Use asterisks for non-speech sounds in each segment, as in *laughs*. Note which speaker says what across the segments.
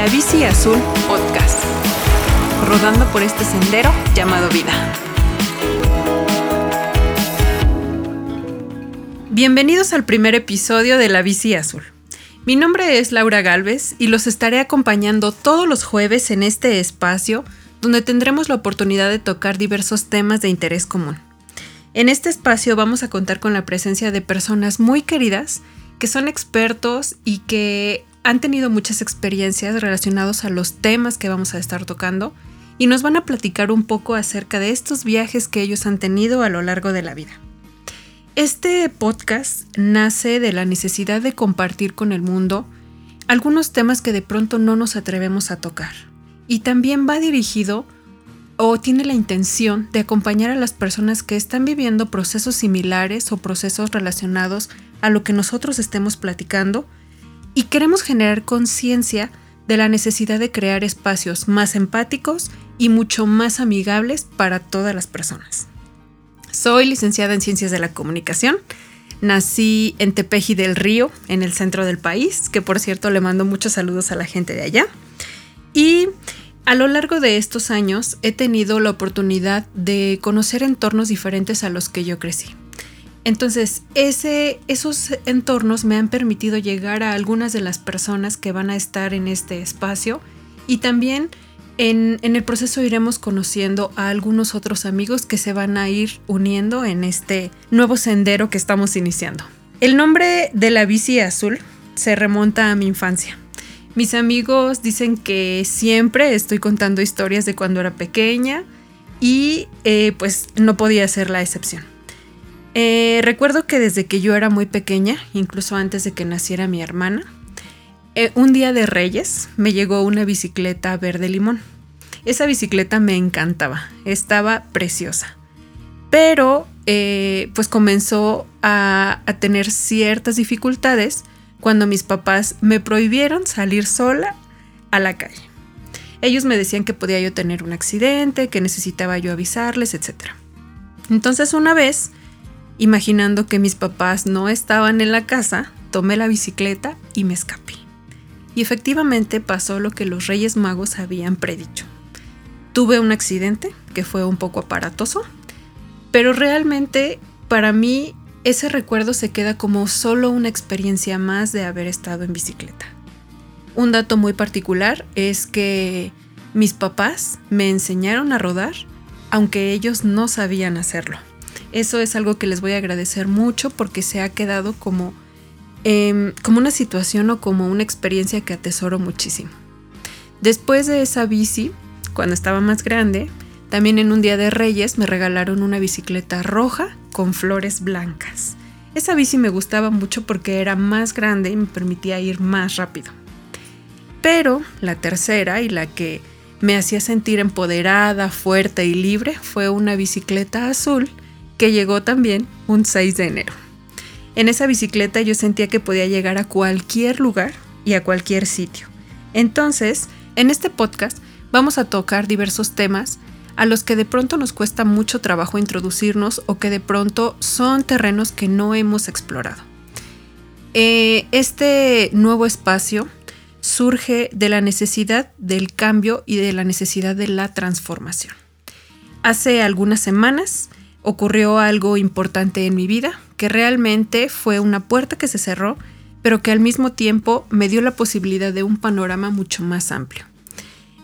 Speaker 1: La Bici Azul Podcast, rodando por este sendero llamado vida. Bienvenidos al primer episodio de La Bici Azul. Mi nombre es Laura Galvez y los estaré acompañando todos los jueves en este espacio donde tendremos la oportunidad de tocar diversos temas de interés común. En este espacio vamos a contar con la presencia de personas muy queridas que son expertos y que han tenido muchas experiencias relacionadas a los temas que vamos a estar tocando y nos van a platicar un poco acerca de estos viajes que ellos han tenido a lo largo de la vida. Este podcast nace de la necesidad de compartir con el mundo algunos temas que de pronto no nos atrevemos a tocar y también va dirigido o tiene la intención de acompañar a las personas que están viviendo procesos similares o procesos relacionados a lo que nosotros estemos platicando y queremos generar conciencia de la necesidad de crear espacios más empáticos y mucho más amigables para todas las personas. Soy licenciada en Ciencias de la Comunicación. Nací en Tepeji del Río, en el centro del país, que por cierto le mando muchos saludos a la gente de allá. Y a lo largo de estos años he tenido la oportunidad de conocer entornos diferentes a los que yo crecí. Entonces, esos entornos me han permitido llegar a algunas de las personas que van a estar en este espacio y también en, en, el proceso iremos conociendo a algunos otros amigos que se van a ir uniendo en este nuevo sendero que estamos iniciando. El nombre de la bici azul se remonta a mi infancia. Mis amigos dicen que siempre estoy contando historias de cuando era pequeña y eh, pues no podía ser la excepción. Eh, recuerdo que desde que yo era muy pequeña, incluso antes de que naciera mi hermana, eh, un día de Reyes me llegó una bicicleta verde limón. Esa bicicleta me encantaba, estaba preciosa. Pero eh, pues comenzó a, a tener ciertas dificultades cuando mis papás me prohibieron salir sola a la calle. Ellos me decían que podía yo tener un accidente, que necesitaba yo avisarles, etc. Entonces una vez Imaginando que mis papás no estaban en la casa, tomé la bicicleta y me escapé. Y efectivamente pasó lo que los Reyes Magos habían predicho. Tuve un accidente que fue un poco aparatoso, pero realmente para mí ese recuerdo se queda como solo una experiencia más de haber estado en bicicleta. Un dato muy particular es que mis papás me enseñaron a rodar aunque ellos no sabían hacerlo. Eso es algo que les voy a agradecer mucho porque se ha quedado como, em, como una situación o como una experiencia que atesoro muchísimo. Después de esa bici, cuando estaba más grande, también en un día de Reyes me regalaron una bicicleta roja con flores blancas. Esa bici me gustaba mucho porque era más grande y me permitía ir más rápido. Pero la tercera y la que me hacía sentir empoderada, fuerte y libre fue una bicicleta azul que llegó también un 6 de enero. En esa bicicleta yo sentía que podía llegar a cualquier lugar y a cualquier sitio. Entonces, en este podcast vamos a tocar diversos temas a los que de pronto nos cuesta mucho trabajo introducirnos o que de pronto son terrenos que no hemos explorado. Eh, este nuevo espacio surge de la necesidad del cambio y de la necesidad de la transformación. Hace algunas semanas ocurrió algo importante en mi vida, que realmente fue una puerta que se cerró, pero que al mismo tiempo me dio la posibilidad de un panorama mucho más amplio.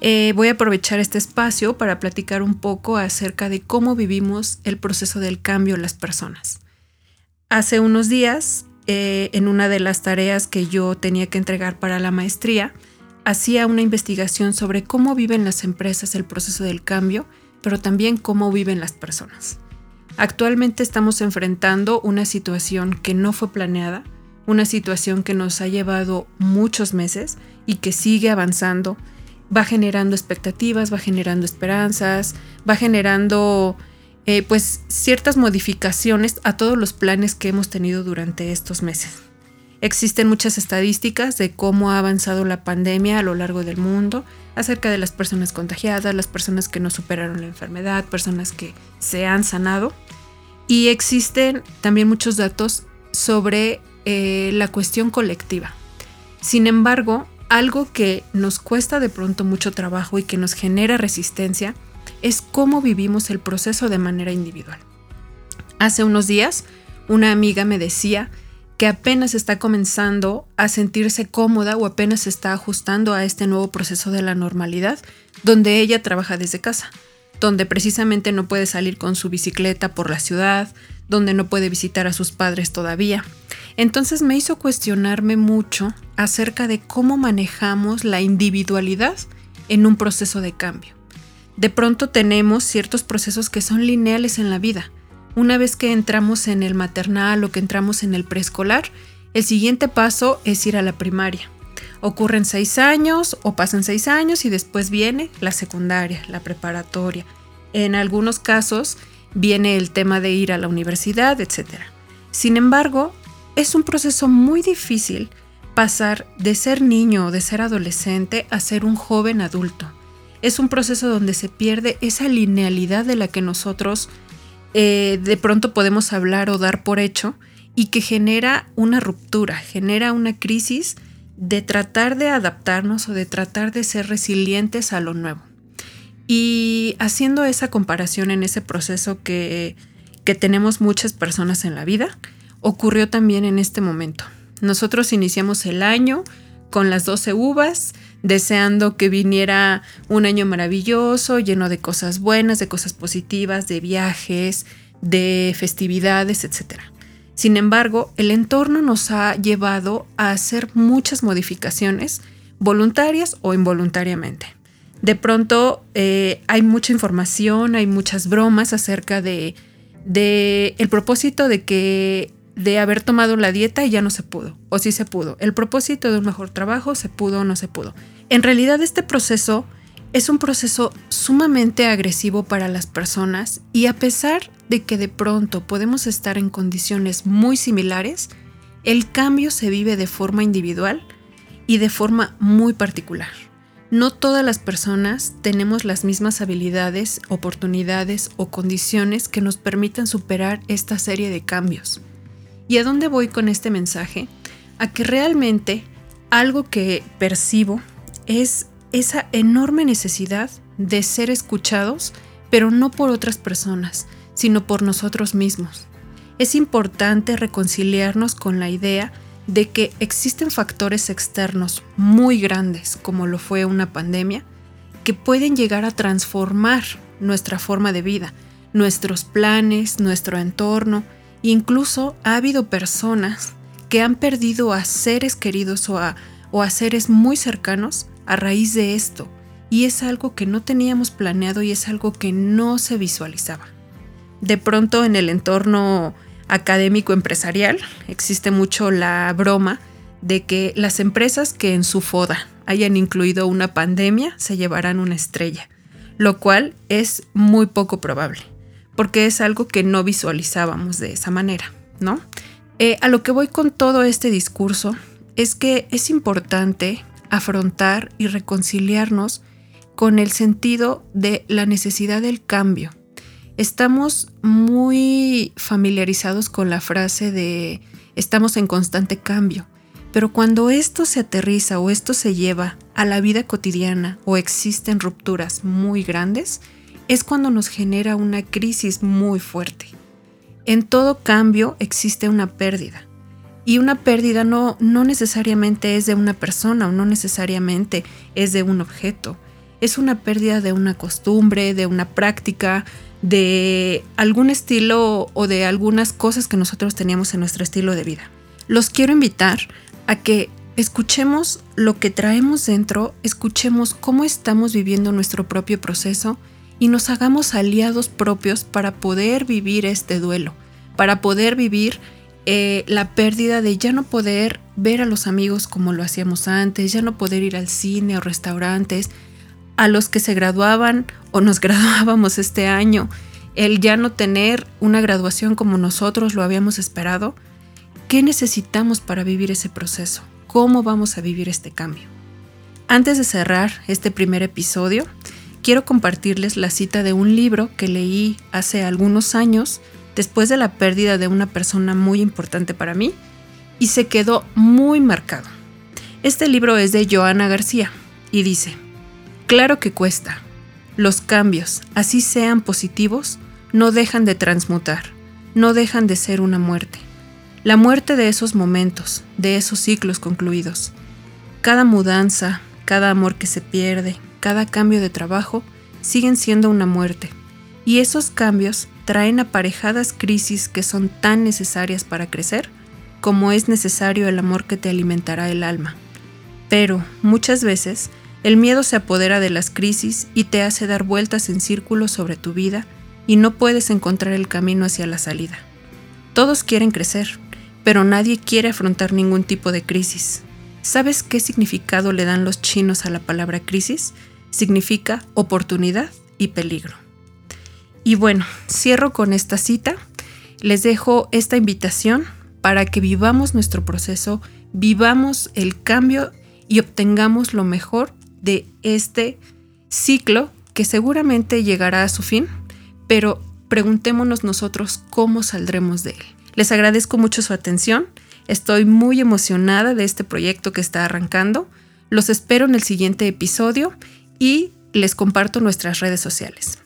Speaker 1: Eh, voy a aprovechar este espacio para platicar un poco acerca de cómo vivimos el proceso del cambio las personas. Hace unos días, eh, en una de las tareas que yo tenía que entregar para la maestría, hacía una investigación sobre cómo viven las empresas el proceso del cambio, pero también cómo viven las personas. Actualmente estamos enfrentando una situación que no fue planeada, una situación que nos ha llevado muchos meses y que sigue avanzando, va generando expectativas, va generando esperanzas, va generando eh, pues ciertas modificaciones a todos los planes que hemos tenido durante estos meses. Existen muchas estadísticas de cómo ha avanzado la pandemia a lo largo del mundo, acerca de las personas contagiadas, las personas que no superaron la enfermedad, personas que se han sanado. Y existen también muchos datos sobre eh, la cuestión colectiva. Sin embargo, algo que nos cuesta de pronto mucho trabajo y que nos genera resistencia es cómo vivimos el proceso de manera individual. Hace unos días, una amiga me decía que apenas está comenzando a sentirse cómoda o apenas se está ajustando a este nuevo proceso de la normalidad, donde ella trabaja desde casa, donde precisamente no puede salir con su bicicleta por la ciudad, donde no puede visitar a sus padres todavía. Entonces me hizo cuestionarme mucho acerca de cómo manejamos la individualidad en un proceso de cambio. De pronto tenemos ciertos procesos que son lineales en la vida, una vez que entramos en el maternal o que entramos en el preescolar, el siguiente paso es ir a la primaria. Ocurren seis años o pasan seis años y después viene la secundaria, la preparatoria. En algunos casos viene el tema de ir a la universidad, etc. Sin embargo, es un proceso muy difícil pasar de ser niño o de ser adolescente a ser un joven adulto. Es un proceso donde se pierde esa linealidad de la que nosotros eh, de pronto podemos hablar o dar por hecho y que genera una ruptura, genera una crisis de tratar de adaptarnos o de tratar de ser resilientes a lo nuevo. Y haciendo esa comparación en ese proceso que, que tenemos muchas personas en la vida, ocurrió también en este momento. Nosotros iniciamos el año con las 12 uvas, deseando que viniera un año maravilloso, lleno de cosas buenas, de cosas positivas, de viajes, de festividades, etc. Sin embargo, el entorno nos ha llevado a hacer muchas modificaciones, voluntarias o involuntariamente. De pronto eh, hay mucha información, hay muchas bromas acerca de, de el propósito de que de haber tomado la dieta y ya no se pudo, o sí se pudo. El propósito de un mejor trabajo se pudo o no se pudo. En realidad este proceso es un proceso sumamente agresivo para las personas y a pesar de que de pronto podemos estar en condiciones muy similares, el cambio se vive de forma individual y de forma muy particular. No todas las personas tenemos las mismas habilidades, oportunidades o condiciones que nos permitan superar esta serie de cambios. ¿Y a dónde voy con este mensaje? A que realmente algo que percibo es esa enorme necesidad de ser escuchados, pero no por otras personas, sino por nosotros mismos. Es importante reconciliarnos con la idea de que existen factores externos muy grandes, como lo fue una pandemia, que pueden llegar a transformar nuestra forma de vida, nuestros planes, nuestro entorno, Incluso ha habido personas que han perdido a seres queridos o a, seres muy cercanos a raíz de esto. Y es algo que no teníamos planeado y es algo que no se visualizaba. De pronto en el entorno académico empresarial existe mucho la broma de que las empresas que en su foda hayan incluido una pandemia se llevarán una estrella, lo cual es muy poco probable porque es algo que no visualizábamos de esa manera, ¿no? Eh, a lo que voy con todo este discurso es que es importante afrontar y reconciliarnos con el sentido de la necesidad del cambio. Estamos muy familiarizados con la frase de estamos en constante cambio, pero cuando esto se aterriza o esto se lleva a la vida cotidiana o existen rupturas muy grandes, es cuando nos genera una crisis muy fuerte. En todo cambio existe una pérdida. Y una pérdida no, no necesariamente es de una persona o no necesariamente es de un objeto. Es una pérdida de una costumbre, de una práctica, de algún estilo o de algunas cosas que nosotros teníamos en nuestro estilo de vida. Los quiero invitar a que escuchemos lo que traemos dentro, escuchemos cómo estamos viviendo nuestro propio proceso y nos hagamos aliados propios para poder vivir este duelo, para poder vivir eh, la pérdida de ya no poder ver a los amigos como lo hacíamos antes, ya no poder ir al cine o restaurantes, a los que se graduaban o nos *laughs* graduábamos este año, el ya no tener una graduación como nosotros lo habíamos esperado. ¿Qué necesitamos para vivir ese proceso? ¿Cómo vamos a vivir este cambio? Antes de cerrar este primer episodio, quiero compartirles la cita de un libro que leí hace algunos años después de la pérdida de una persona muy importante para mí y se quedó muy marcado. Este libro es de Joana García y dice, Claro que cuesta. Los cambios, así sean positivos, no dejan de transmutar, no dejan de ser una muerte. La muerte de esos momentos, de esos ciclos concluidos. Cada mudanza, cada amor que se pierde, cada cambio de trabajo, siguen siendo una muerte. Y esos cambios traen aparejadas crisis que son tan necesarias para crecer como es necesario el amor que te alimentará el alma. Pero, muchas veces, el miedo se apodera de las crisis y te hace dar vueltas en círculos sobre tu vida y no puedes encontrar el camino hacia la salida. Todos quieren crecer, pero nadie quiere afrontar ningún tipo de crisis. ¿Sabes qué significado le dan los chinos a la palabra crisis? Significa oportunidad y peligro. Y bueno, cierro con esta cita. Les dejo esta invitación para que vivamos nuestro proceso, vivamos el cambio y obtengamos lo mejor de este ciclo que seguramente llegará a su fin, pero preguntémonos nosotros cómo saldremos de él. Les agradezco mucho su atención, estoy muy emocionada de este proyecto que está arrancando, los espero en el siguiente episodio y les comparto nuestras redes sociales.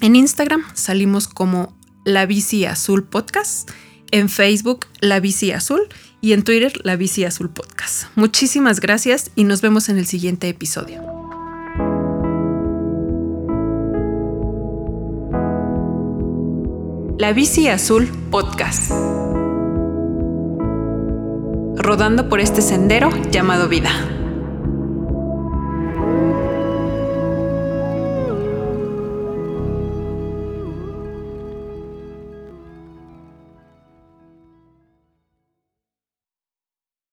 Speaker 1: En Instagram salimos como La Bici Azul Podcast, en Facebook La Bici Azul y en Twitter La Bici Azul Podcast. Muchísimas gracias y nos vemos en el siguiente episodio. La Bici Azul Podcast. Rodando por este sendero llamado vida.